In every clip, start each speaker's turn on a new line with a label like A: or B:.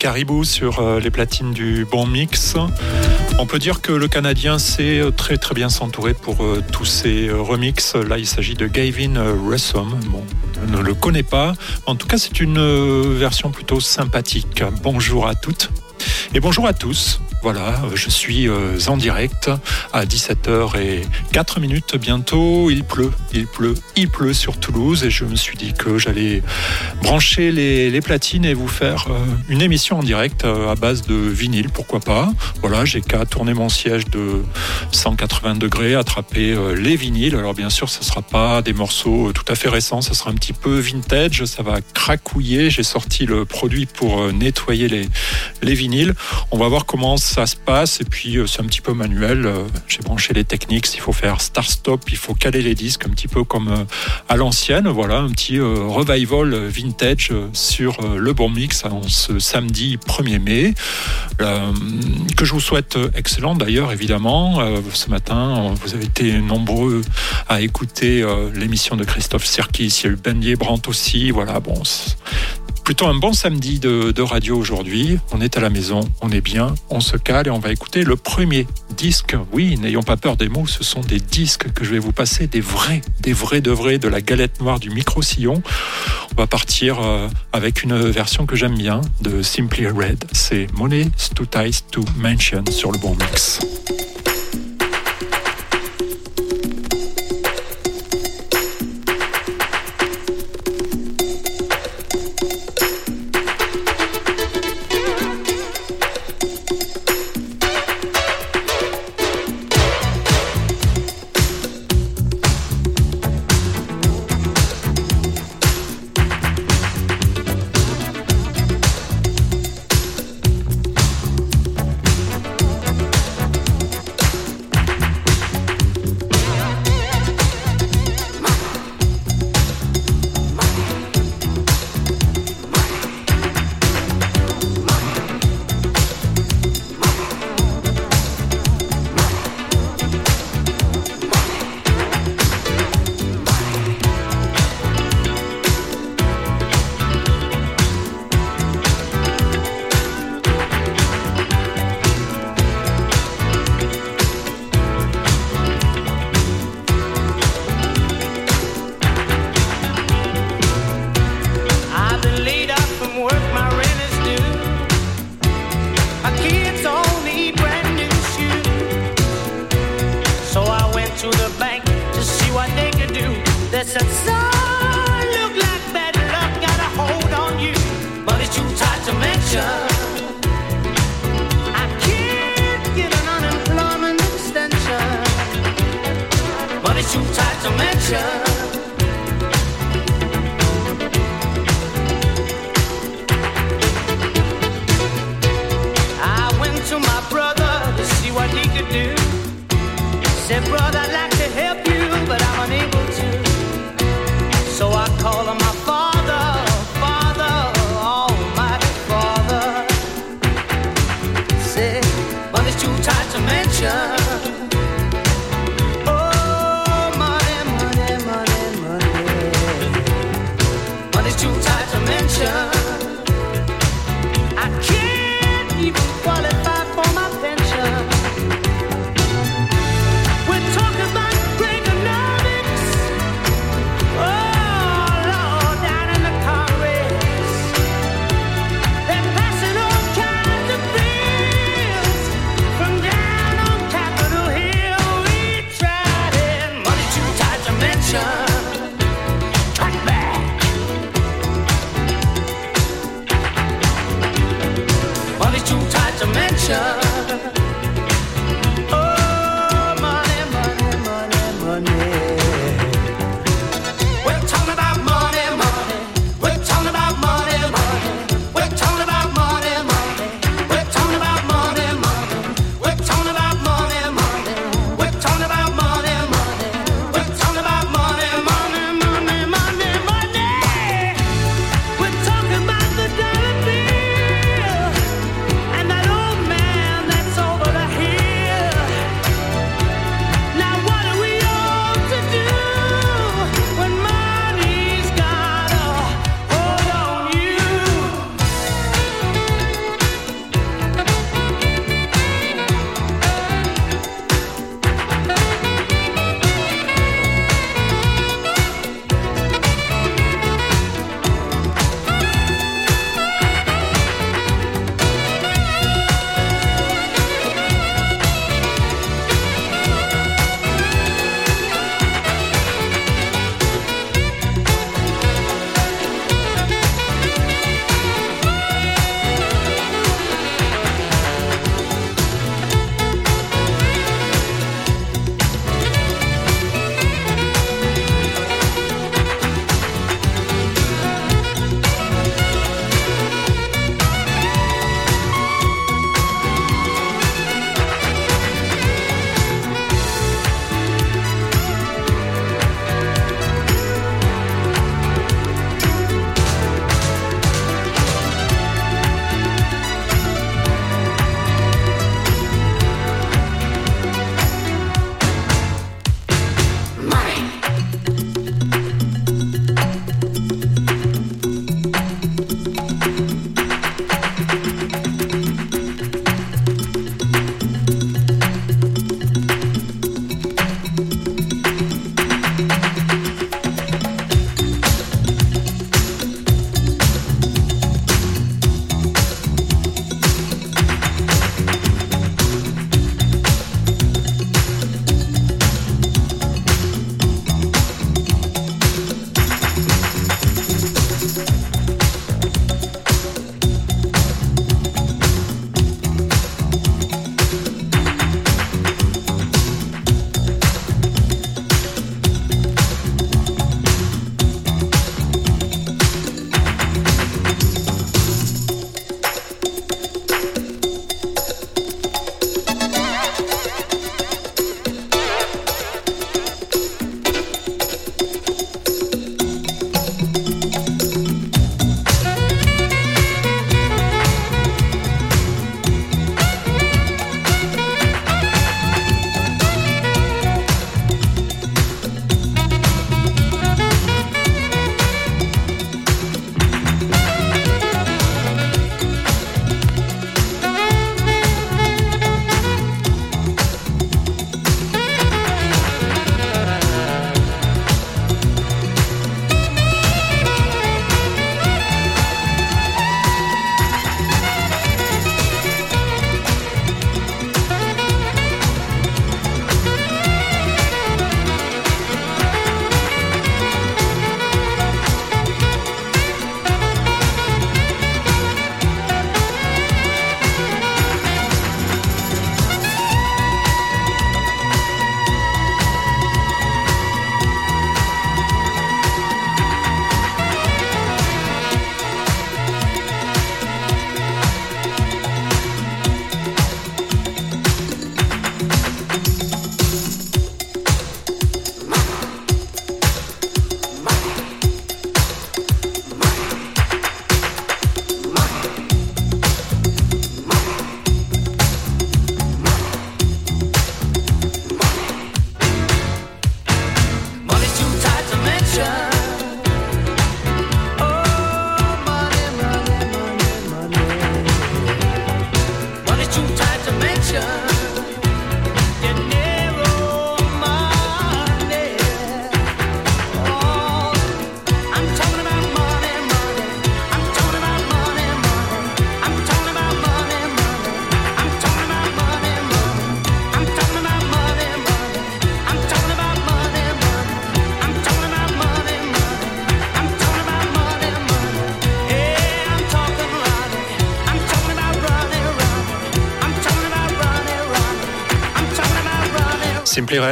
A: Caribou sur euh, les platines du Bon Mix. On peut dire que le Canadien sait euh, très très bien s'entourer pour euh, tous ces remixes. Là, il s'agit de Gavin Russom. Je ne le connais pas. En tout cas, c'est une version plutôt sympathique. Bonjour à toutes et bonjour à tous. Voilà, je suis euh, en direct à 17h et 4 minutes bientôt. Il pleut, il pleut, il pleut sur Toulouse et je me suis dit que j'allais brancher les, platines et vous faire euh, une émission en direct euh, à base de vinyle, pourquoi pas. Voilà, j'ai qu'à tourner mon siège de 180 degrés, attraper les vinyles. Alors bien sûr, ce ne sera pas des morceaux tout à fait récents, ça sera un petit peu vintage, ça va cracouiller. J'ai sorti le produit pour nettoyer les, les vinyles. On va voir comment ça se passe. Et puis, euh, c'est un petit peu manuel. Euh, j'ai branché les techniques. Il faut faire start-stop, il faut caler les disques, un petit peu comme euh, à l'ancienne. Voilà, un petit revival vintage sur le bon mix en ce samedi 1er mai. que je vous souhaite excellent d'ailleurs, évidemment. ce matin, vous avez été nombreux à écouter l'émission de Christophe Serkis. Il y a eu Ben Brandt aussi. Voilà, bon, plutôt un bon samedi de, radio aujourd'hui. On est à la maison, on est bien, on se et on va écouter le premier disque. Oui, n'ayons pas peur des mots, ce sont des disques que je vais vous passer, des vrais, des vrais de vrais, de la galette noire du micro-sillon. On va partir euh, avec une version que j'aime bien de Simply Red. C'est Money Too Tight to Mention sur le bon mix.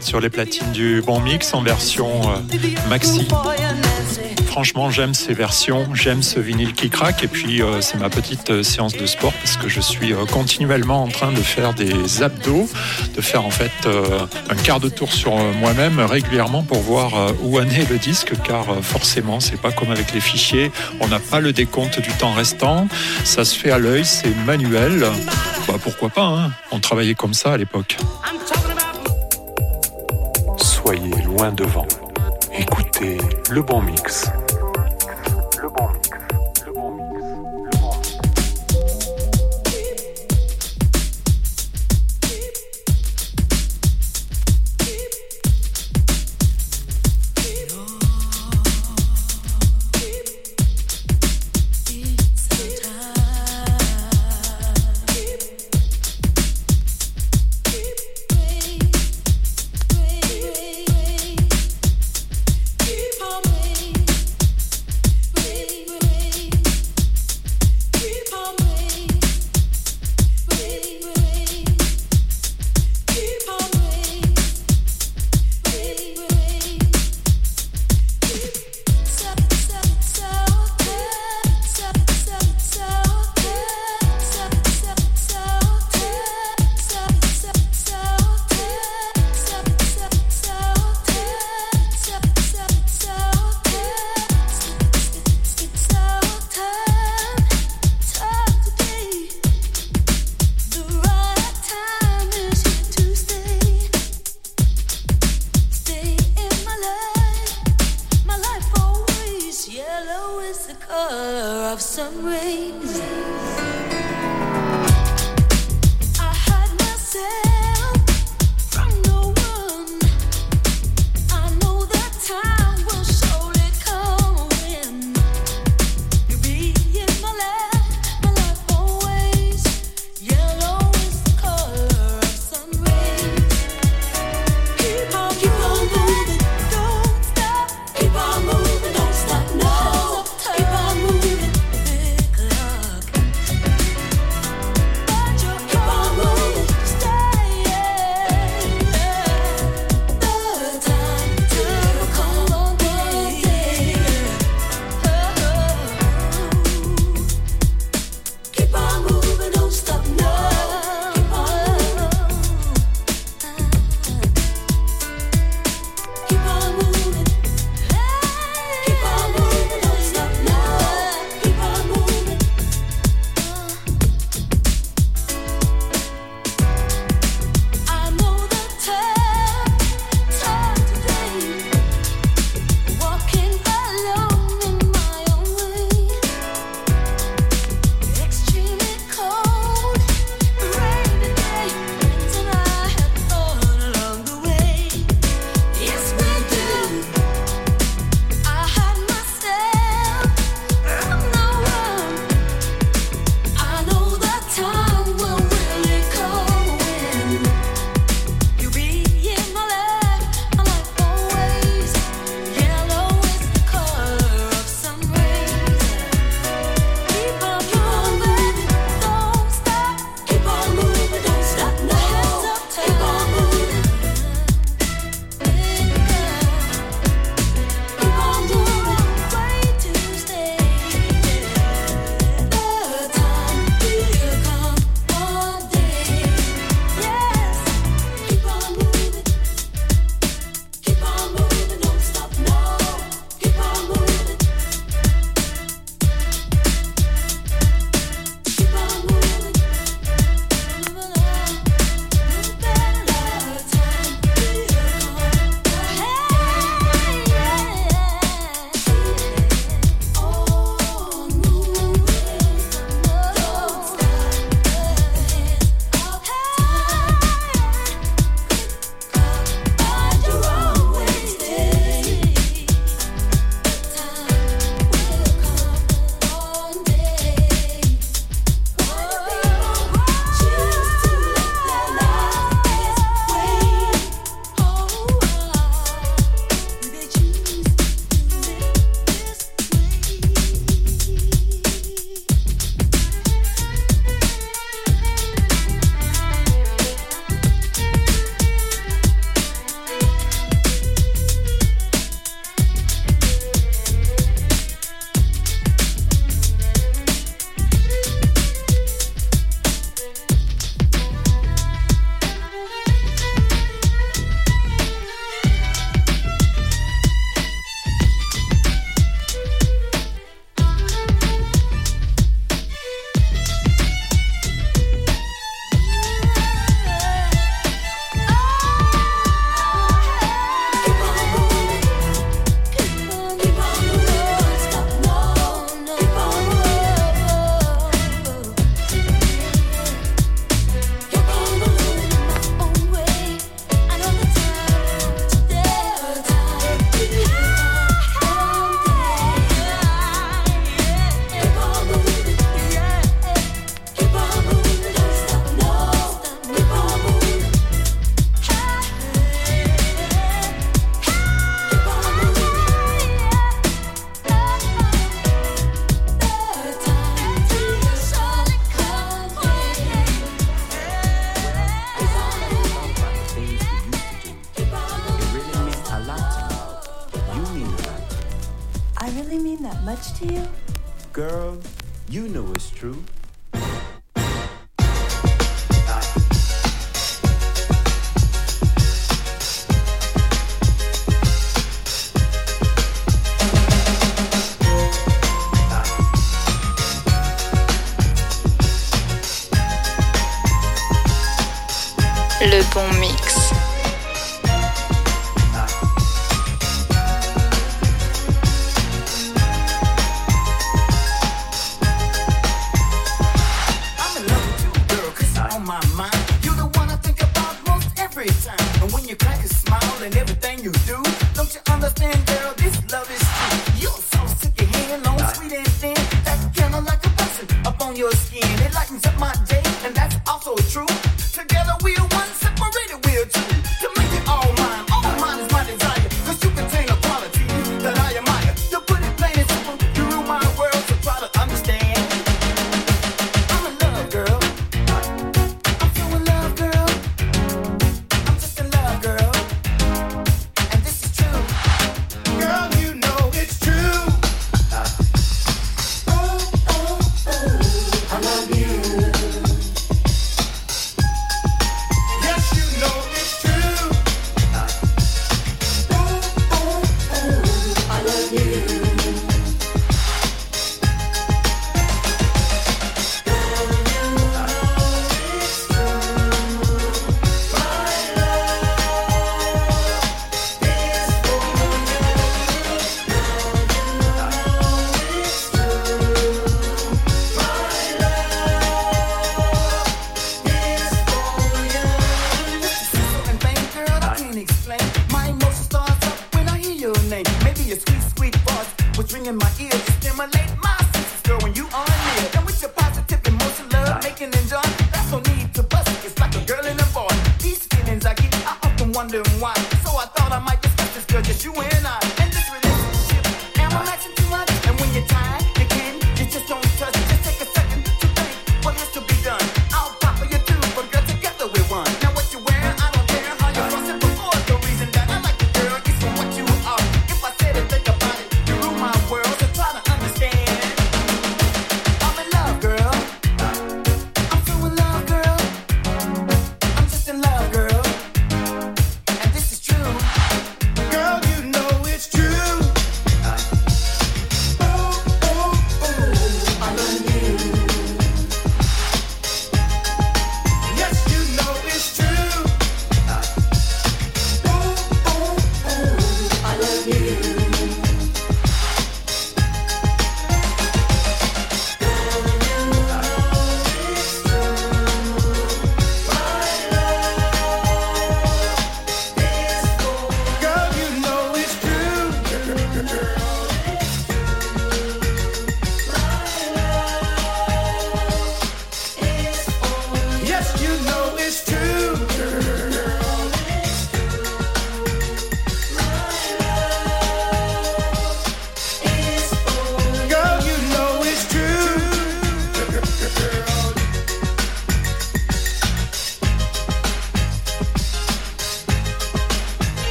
A: Sur les platines du Bon Mix en version euh, maxi. Franchement, j'aime ces versions, j'aime ce vinyle qui craque et puis euh, c'est ma petite euh, séance de sport parce que je suis continuellement en train de faire des abdos, de faire en fait un quart de tour sur moi-même régulièrement pour voir où en est le disque car forcément, c'est pas comme avec les fichiers, on n'a pas le décompte du temps restant, ça se fait à l'œil, c'est manuel. Bah, pourquoi pas, hein on travaillait comme ça à l'époque
B: devant. Écoutez le bon mix.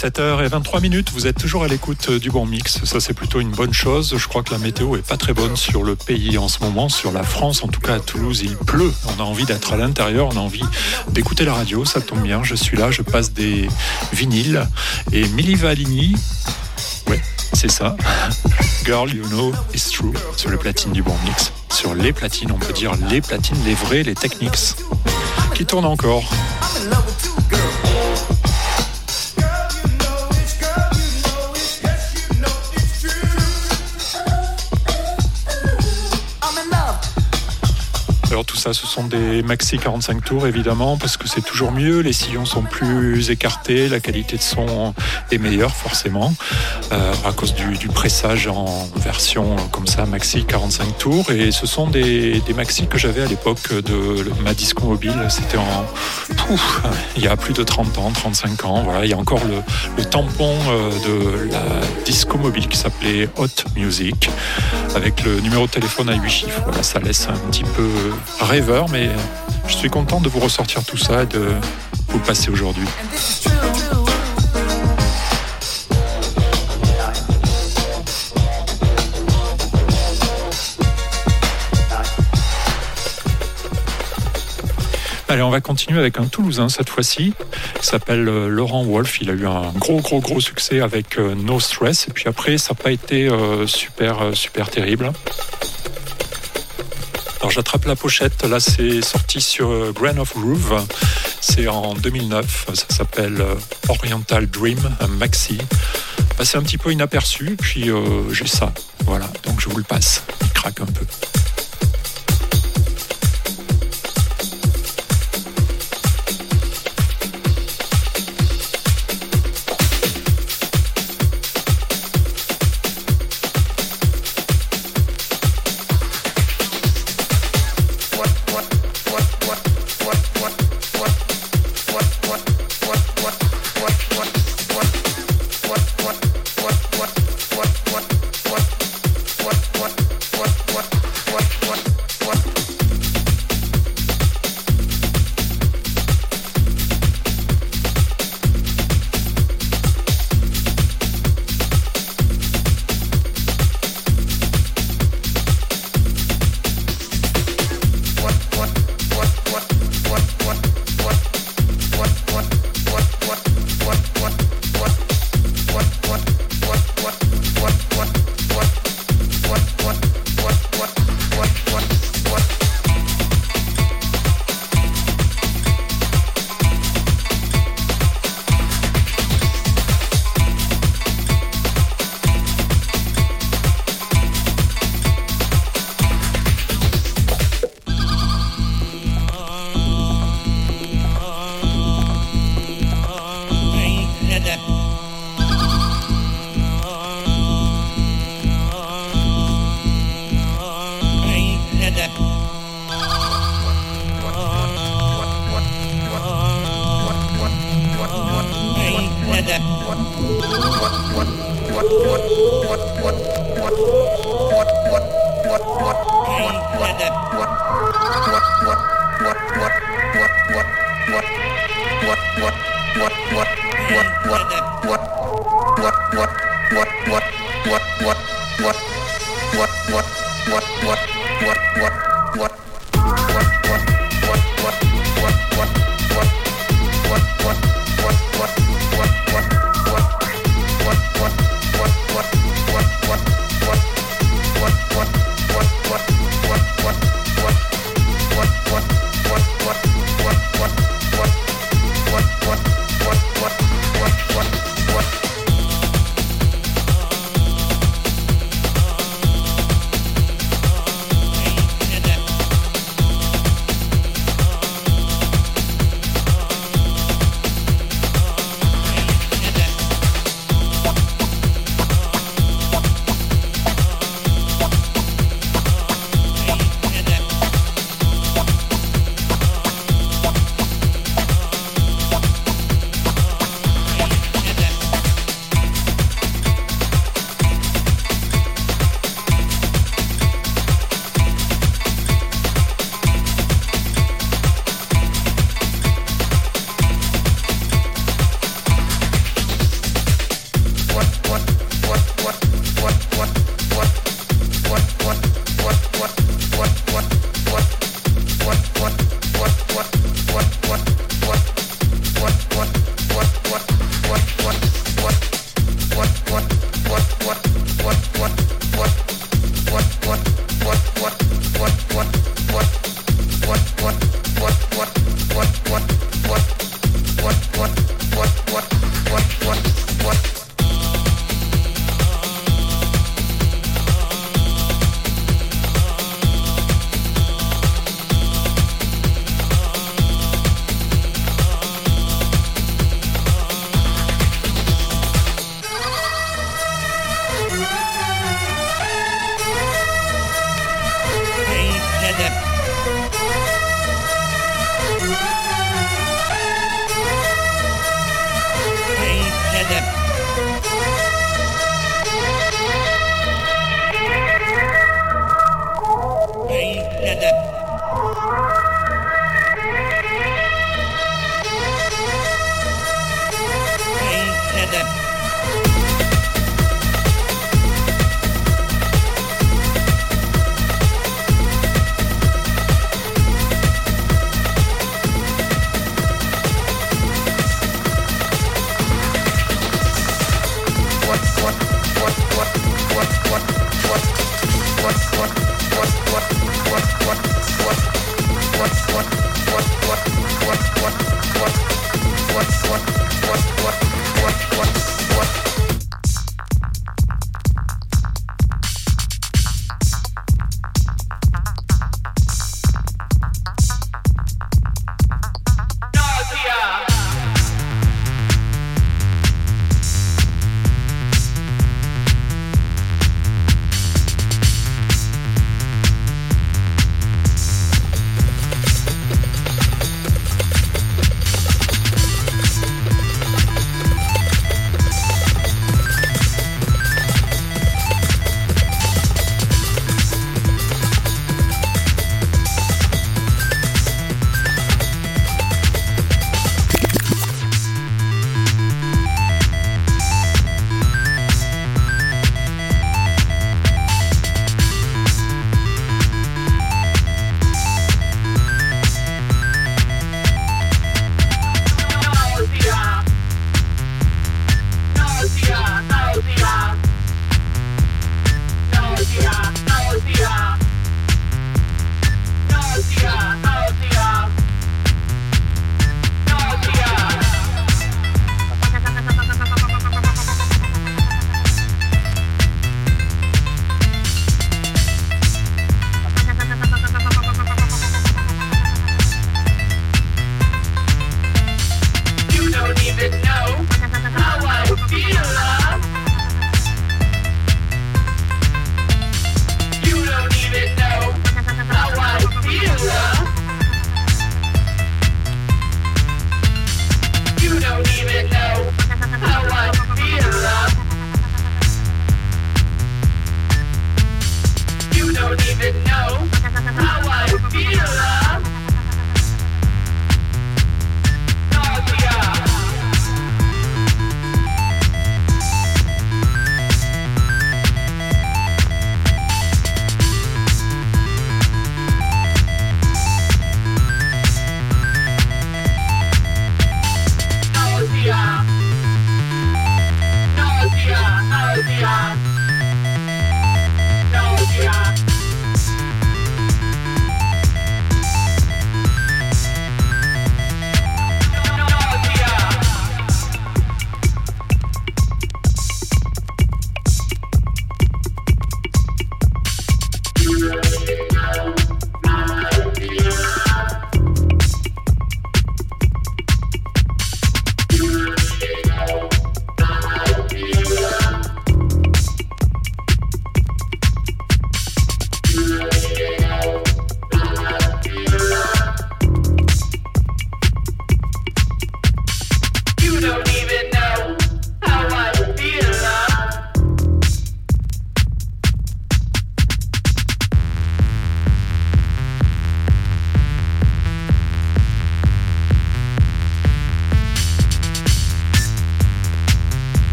A: 17h23, vous êtes toujours à l'écoute euh, du bon mix. Ça, c'est plutôt une bonne chose. Je crois que la météo est pas très bonne sur le pays en ce moment, sur la France. En tout cas, à Toulouse, il pleut. On a envie d'être à l'intérieur, on a envie d'écouter la radio. Ça tombe bien, je suis là, je passe des vinyles. Et Milli Valini, ouais, c'est ça. Girl, you know, it's true. Sur le platine du bon mix. Sur les platines, on peut dire les platines, les vrais, les techniques. Qui tournent encore? Tout ça, ce sont des maxi 45 tours évidemment, parce que c'est toujours mieux. Les sillons sont plus écartés, la qualité de son est meilleure forcément, euh, à cause du, pressage en version comme ça, maxi 45 tours. Et ce sont des, maxi que j'avais à l'époque de ma disco mobile. C'était en. il y a plus de 30 ans, 35 ans. Voilà, il y a encore le, tampon euh, de la disco mobile qui s'appelait Hot Music, avec le numéro de téléphone à 8 chiffres. Voilà, ça laisse un petit peu rêveur, mais je suis content de vous ressortir tout ça et de vous passer aujourd'hui. Allez, on va continuer avec un Toulousain cette fois-ci. Il s'appelle euh, Laurent Wolf. Il a eu un gros, gros, gros succès avec euh, No Stress. Et puis après, ça n'a pas été euh, super, super terrible. Alors j'attrape la pochette. Là, c'est sorti sur Grain of Groove. C'est en 2009. Ça s'appelle Oriental Dream, un maxi. C'est un petit peu inaperçu. Puis j'ai ça. Voilà. Donc je vous le passe. Il craque un peu.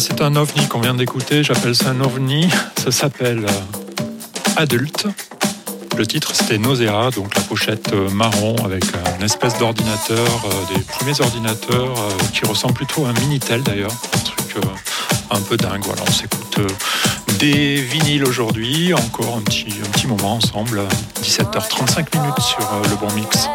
A: C'est un ovni qu'on vient d'écouter. J'appelle ça un ovni. Ça s'appelle euh, Adulte. Le titre c'était Nausea, donc la pochette euh, marron avec une espèce d'ordinateur, des premiers ordinateurs qui ressemble plutôt à un Minitel d'ailleurs, un truc un peu dingue. Voilà, on s'écoute des vinyles aujourd'hui, encore un petit, un petit moment ensemble, 17h35 minutes sur le bon mix.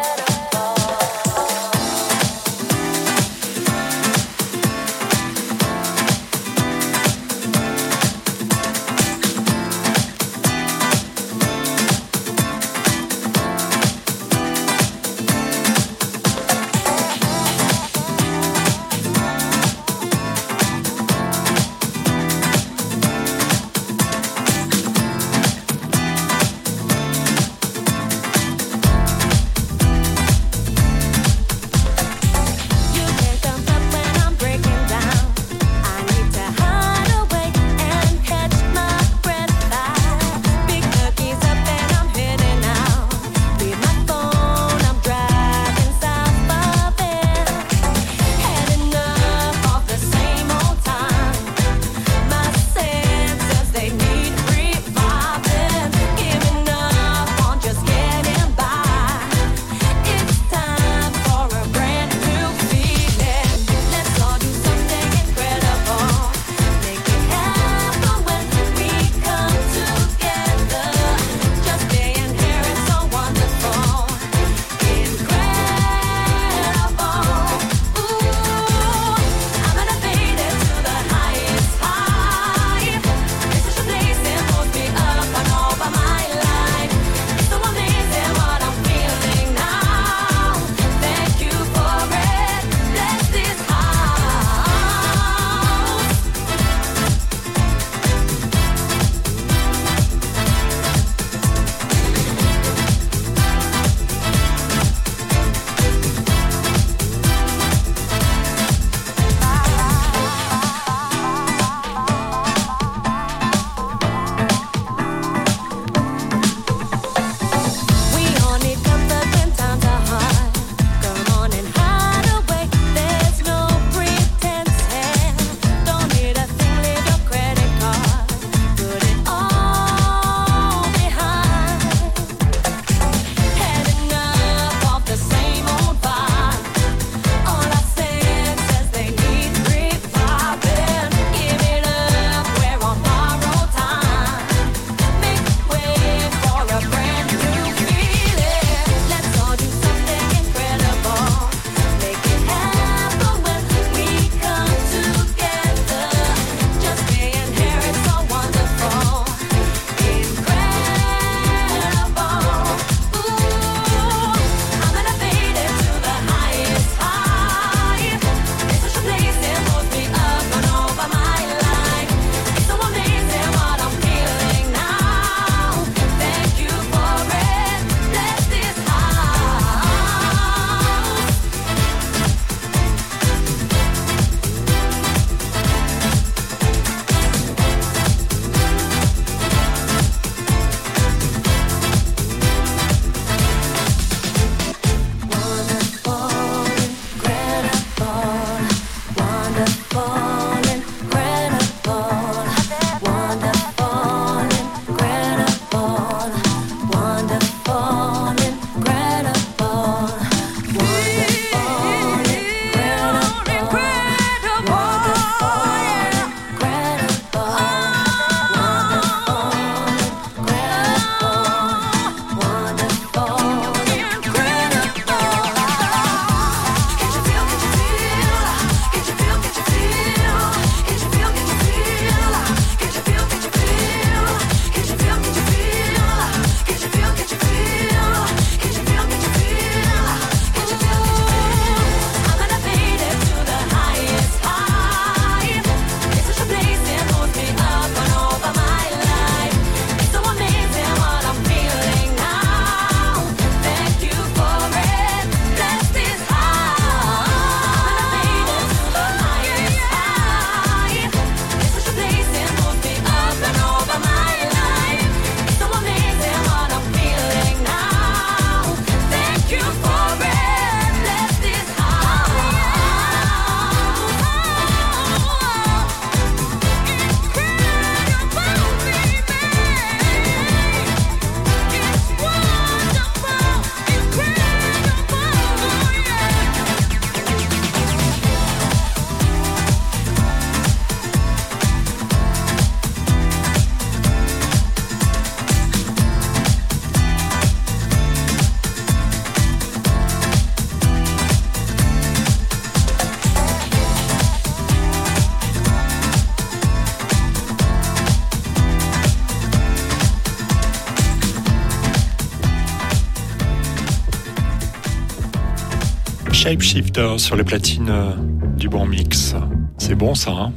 A: Shapeshifter sur les platines euh, du bon mix. C'est bon ça, hein?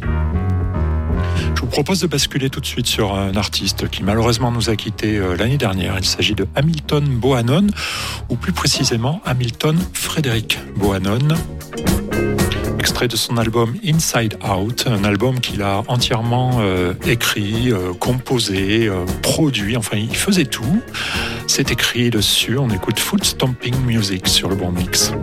A: Je vous propose de basculer tout de suite sur un artiste qui malheureusement nous a quittés euh, l'année dernière. Il s'agit de Hamilton Bohannon, ou plus précisément Hamilton Frédéric Bohannon extrait de son album Inside Out, un album qu'il a entièrement euh, écrit, composé, produit, enfin il faisait tout. C'est écrit dessus, on écoute Foot Stomping Music sur le bon mix.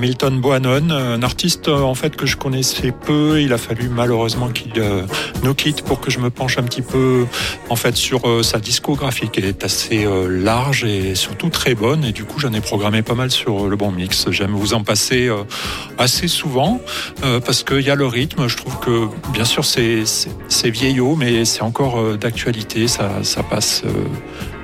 A: Hamilton Bohannon, un artiste euh, en fait que je connaissais peu. Il a fallu malheureusement qu'il euh, nous quitte pour que je me penche un petit peu en fait sur euh, sa discographie qui est assez large et surtout très bonne. Et du coup, j'en ai programmé pas mal sur le bon mix. J'aime vous en passer assez souvent parce qu'il y a le rythme. Je trouve que bien sûr c'est vieillot, mais c'est encore d'actualité. Ça, ça passe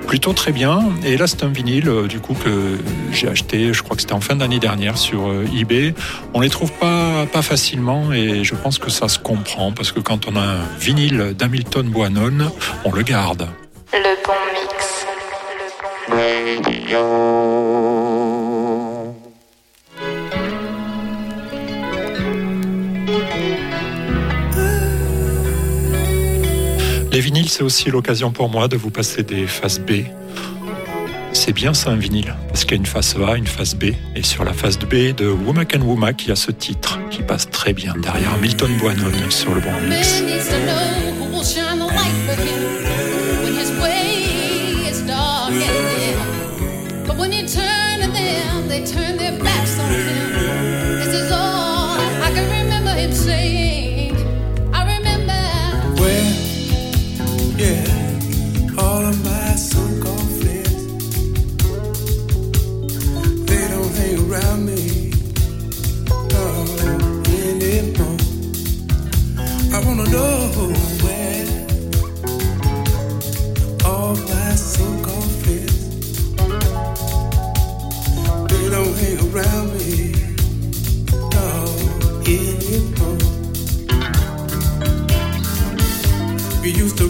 A: plutôt très bien. Et là, c'est un vinyle euh, du coup que j'ai acheté, je crois que c'était en fin d'année dernière sur euh, eBay. On les trouve pas pas facilement et je pense que ça se comprend parce que quand on a un vinyle d'Hamilton Boinon, on le garde.
C: Le bon mix.
A: Les vinyles, c'est aussi l'occasion pour moi de vous passer des faces B. C'est bien ça un vinyle, parce qu'il y a une face A, une face B. Et sur la face B de Womack and Womack, il y a ce titre qui passe très bien derrière Milton Boinon sur le bon.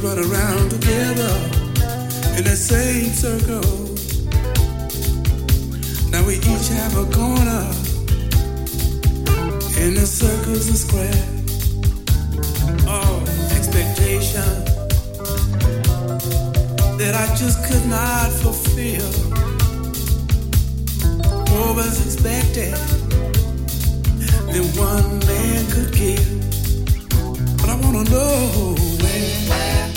D: Run around together in that same circle. Now we each have a corner in the circles and square. Oh, expectation that I just could not fulfill. More was expected than one man could give. But I wanna know where.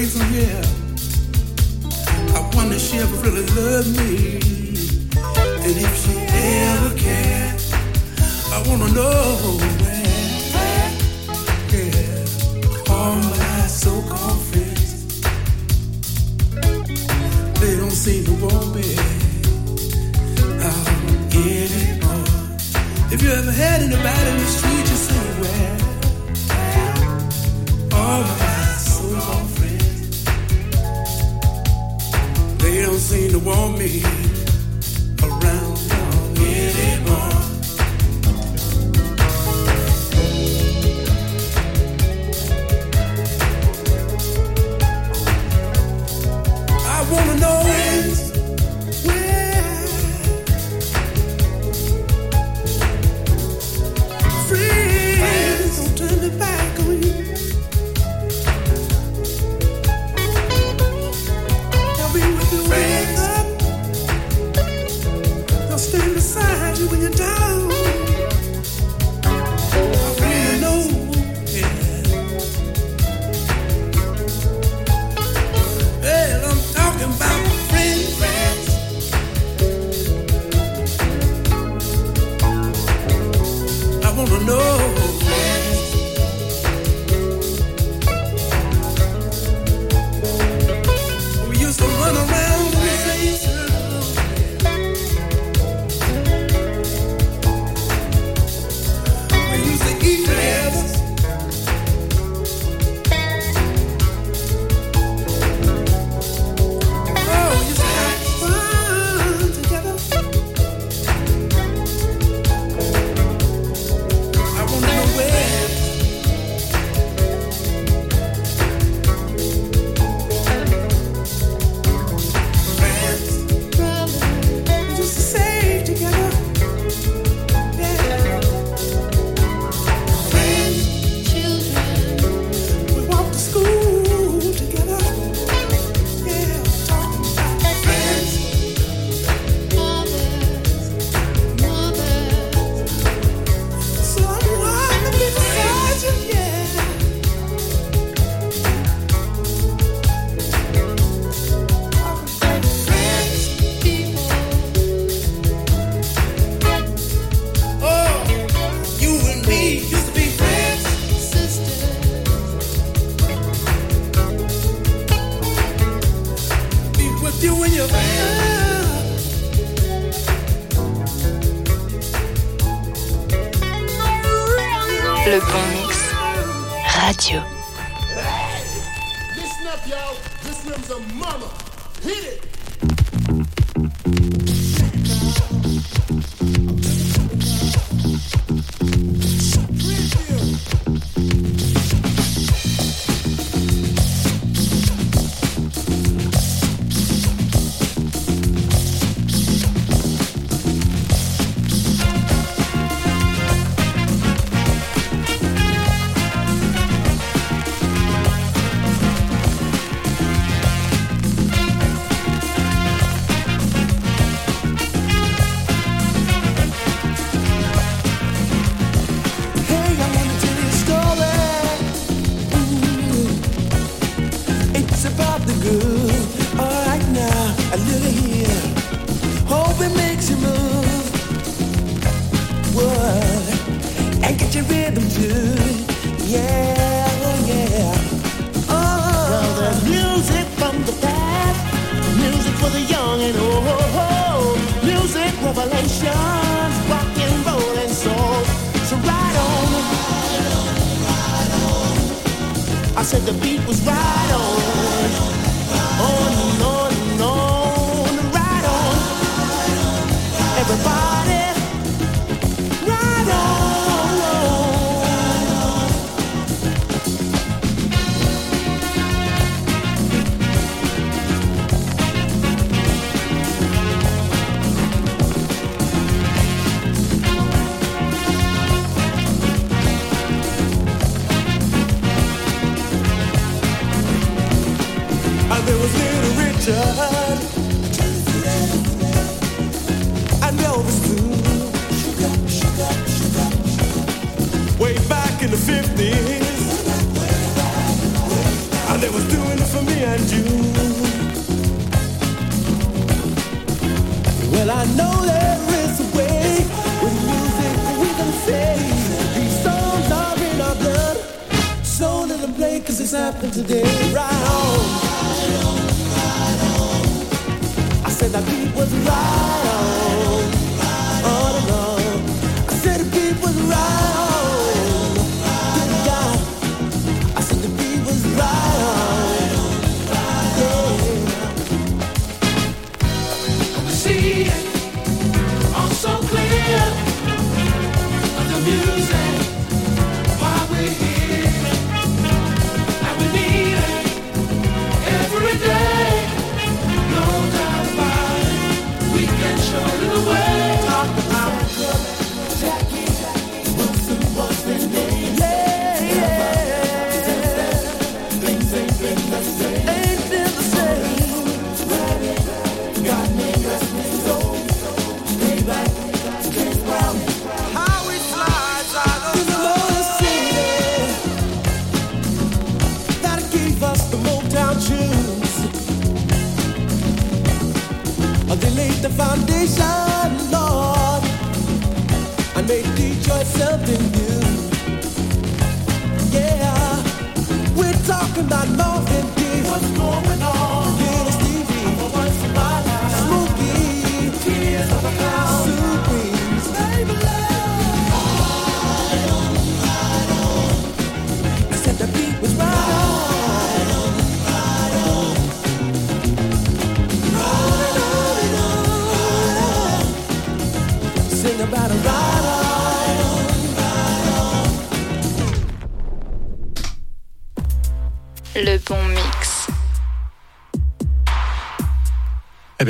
D: away from here. I wonder if she ever really loved me. And if she ever can, I wanna know where. Yeah, all my so-called friends. They don't seem to want me out anymore. If you ever had anybody in the street, you say, where? All my so-called friends, they don't seem to want me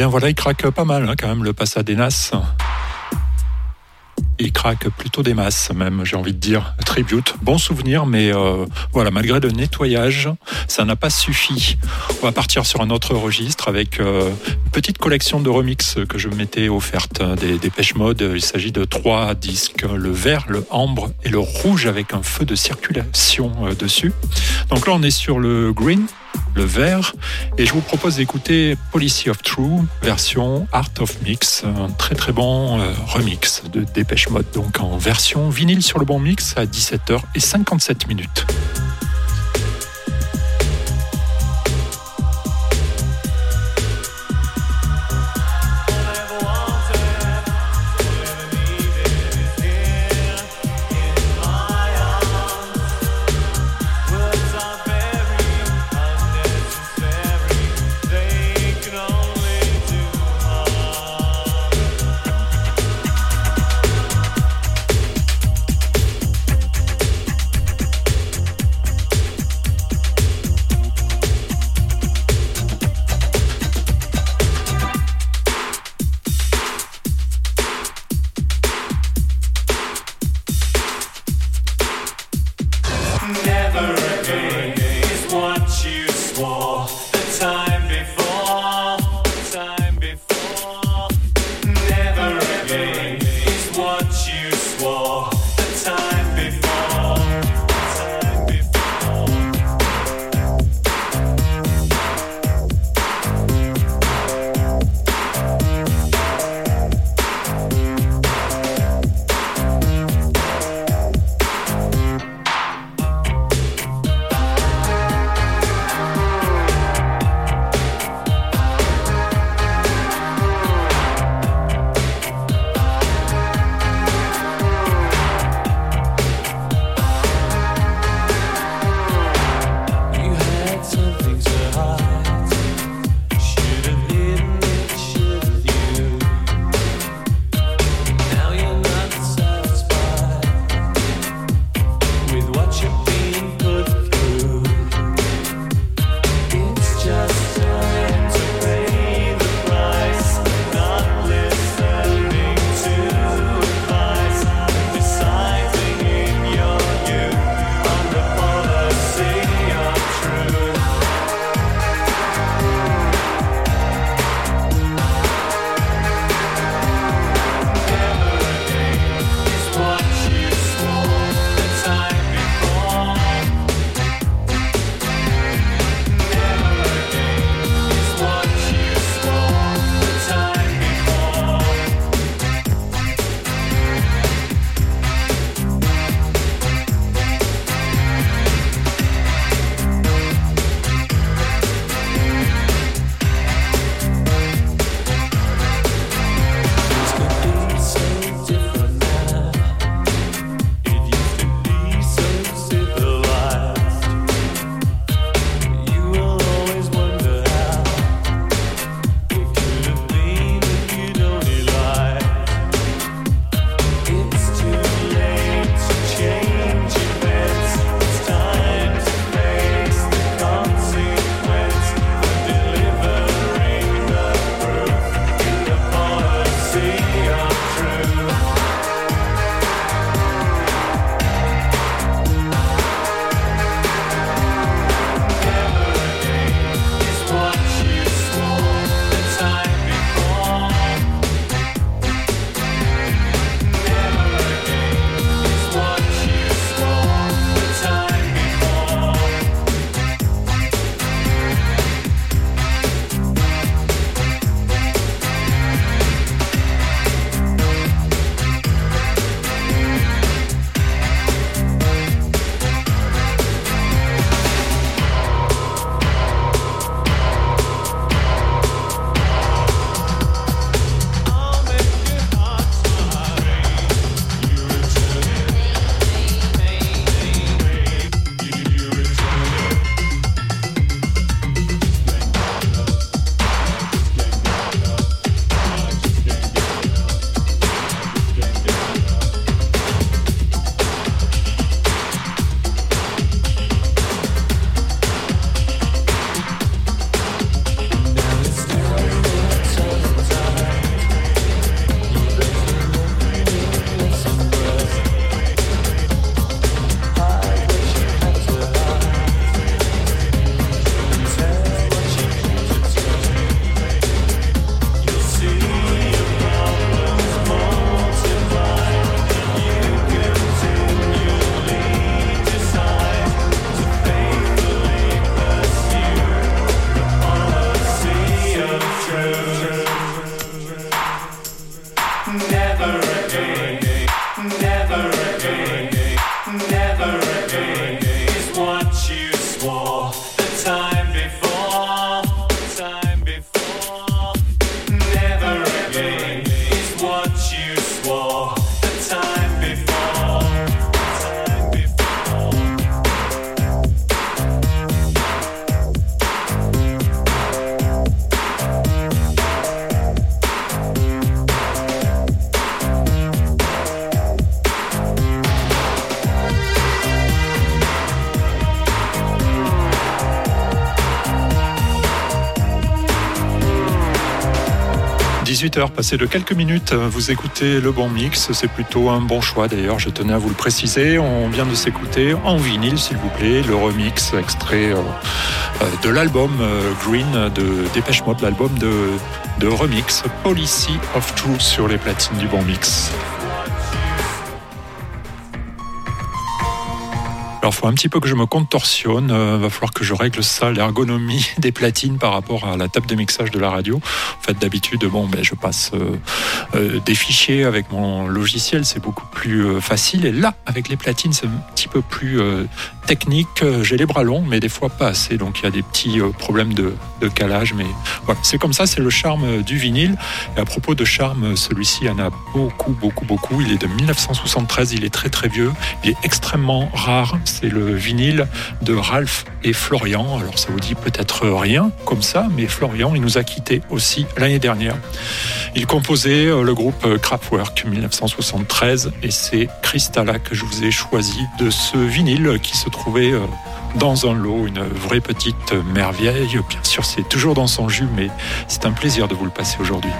A: bien voilà, il craque pas mal hein, quand même le Pasadenas. Il craque plutôt des masses, même, j'ai envie de dire. Tribute, bon souvenir, mais euh, voilà, malgré le nettoyage, ça n'a pas suffi. On va partir sur un autre registre avec euh, une petite collection de remix que je m'étais offerte hein, des, des pêches Mode. Il s'agit de trois disques le vert, le ambre et le rouge avec un feu de circulation euh, dessus. Donc là, on est sur le green, le verre. Et je vous propose d'écouter Policy of True, version Art of Mix, un très très bon euh, remix de Dépêche Mode, donc en version vinyle sur le bon mix à 17h57 minutes. 18h, passé de quelques minutes, vous écoutez le bon mix. C'est plutôt un bon choix d'ailleurs, je tenais à vous le préciser. On vient de s'écouter en vinyle, s'il vous plaît, le remix extrait euh, euh, de l'album euh, Green de Dépêche Mode, l'album de, de remix Policy of Truth sur les platines du bon mix. Alors, faut un petit peu que je me contorsionne. Euh, va falloir que je règle ça, l'ergonomie des platines par rapport à la table de mixage de la radio. En fait, d'habitude, bon, ben, je passe euh, euh, des fichiers avec mon logiciel, c'est beaucoup plus facile. Et là, avec les platines, c'est un petit peu plus technique. J'ai les bras longs, mais des fois pas assez. Donc, il y a des petits problèmes de, calage. Mais voilà, c'est comme ça, c'est le charme du vinyle. Et à propos de charme, celui-ci en a beaucoup, beaucoup, beaucoup. Il est de 1973. Il est très, très vieux. Il est extrêmement rare c'est le vinyle de Ralph et Florian. Alors ça vous dit peut-être rien comme ça, mais Florian, il nous a quittés aussi l'année dernière. Il composait euh, le groupe Kraftwerk 1973 et c'est Cristalla que je vous ai choisi de ce vinyle qui se trouvait euh, dans un lot, une vraie petite merveille. Bien sûr, c'est toujours dans son jus, mais c'est un plaisir de vous le passer aujourd'hui.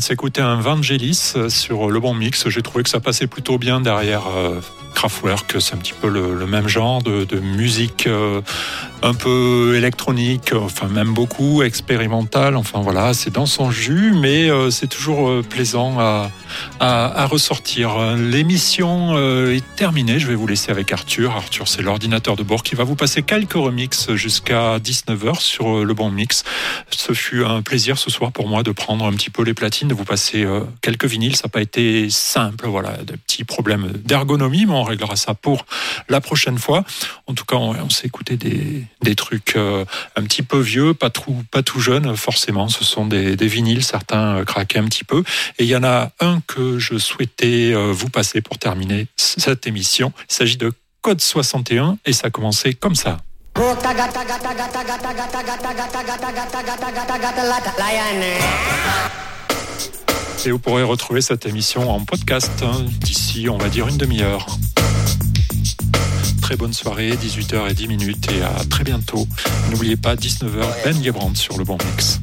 A: De s'écouter un Vangelis euh, sur le bon mix. J'ai trouvé que ça passait plutôt bien derrière euh, Kraftwerk. C'est un petit peu le, même genre de, musique euh, un peu électronique, enfin même beaucoup expérimentale. Enfin voilà, c'est dans son jus, mais euh, c'est toujours euh, plaisant à, à, à ressortir. L'émission euh, est terminée. Je vais vous laisser avec Arthur. Arthur, c'est l'ordinateur de bord qui va vous passer quelques remixes jusqu'à 19h sur euh, le bon mix. Ce fut un plaisir ce soir pour moi de prendre un petit peu les platines, de vous passer euh, quelques vinyles. Ça n'a pas été simple, voilà, des petits problèmes d'ergonomie, mais on réglera ça pour la prochaine fois. En tout cas, on s'est écouté des, des trucs euh, un petit peu vieux, pas tout, pas jeune, forcément. Ce sont des, des vinyles, certains euh, craquaient un petit peu. Et il y en a un que je souhaitais euh, vous passer pour terminer cette émission. Il s'agit de Code 61 et ça a commencé comme ça. Et vous pourrez retrouver cette émission en podcast hein, d'ici, on va dire, une demi-heure. Très bonne soirée, 18h et 10 minutes, et à très bientôt. N'oubliez pas, 19h, Ben Gebrand sur le bon mix.